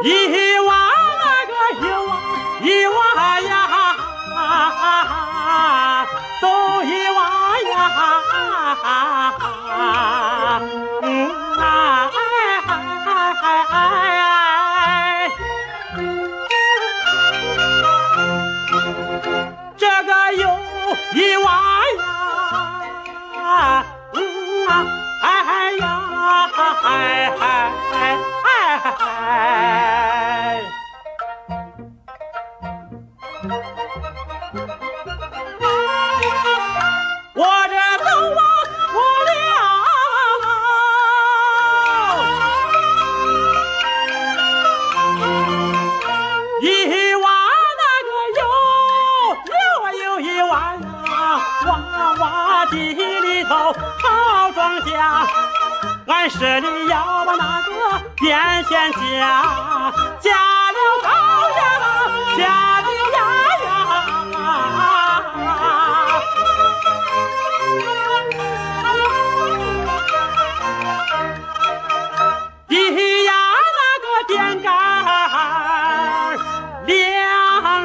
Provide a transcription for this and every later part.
一挖那个一挖一挖呀，走一挖呀，嗯啊哎哎哎，这个有一挖呀，嗯啊哎呀哎哎哎哎。地里头好庄稼，俺市里要把那个电线架，架了高呀，架的压呀。低呀那个电杆儿两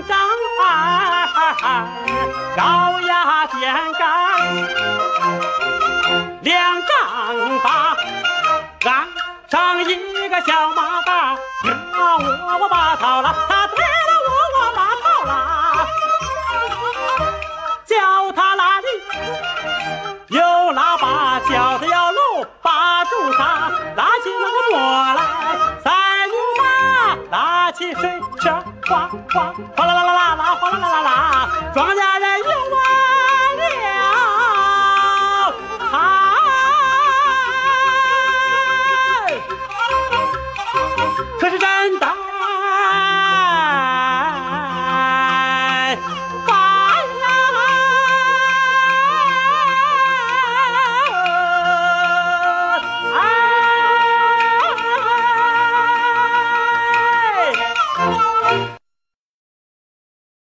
丈二，高呀电杆儿两丈八，安上一个小马达，啊我我把套了，他推了我我把套了，叫他拉力。有喇叭叫的要搂，把住撒，拉起那个磨来，赛牛马，拉起水车，哗哗哗啦啦啦啦啦，哗啦啦啦啦，庄稼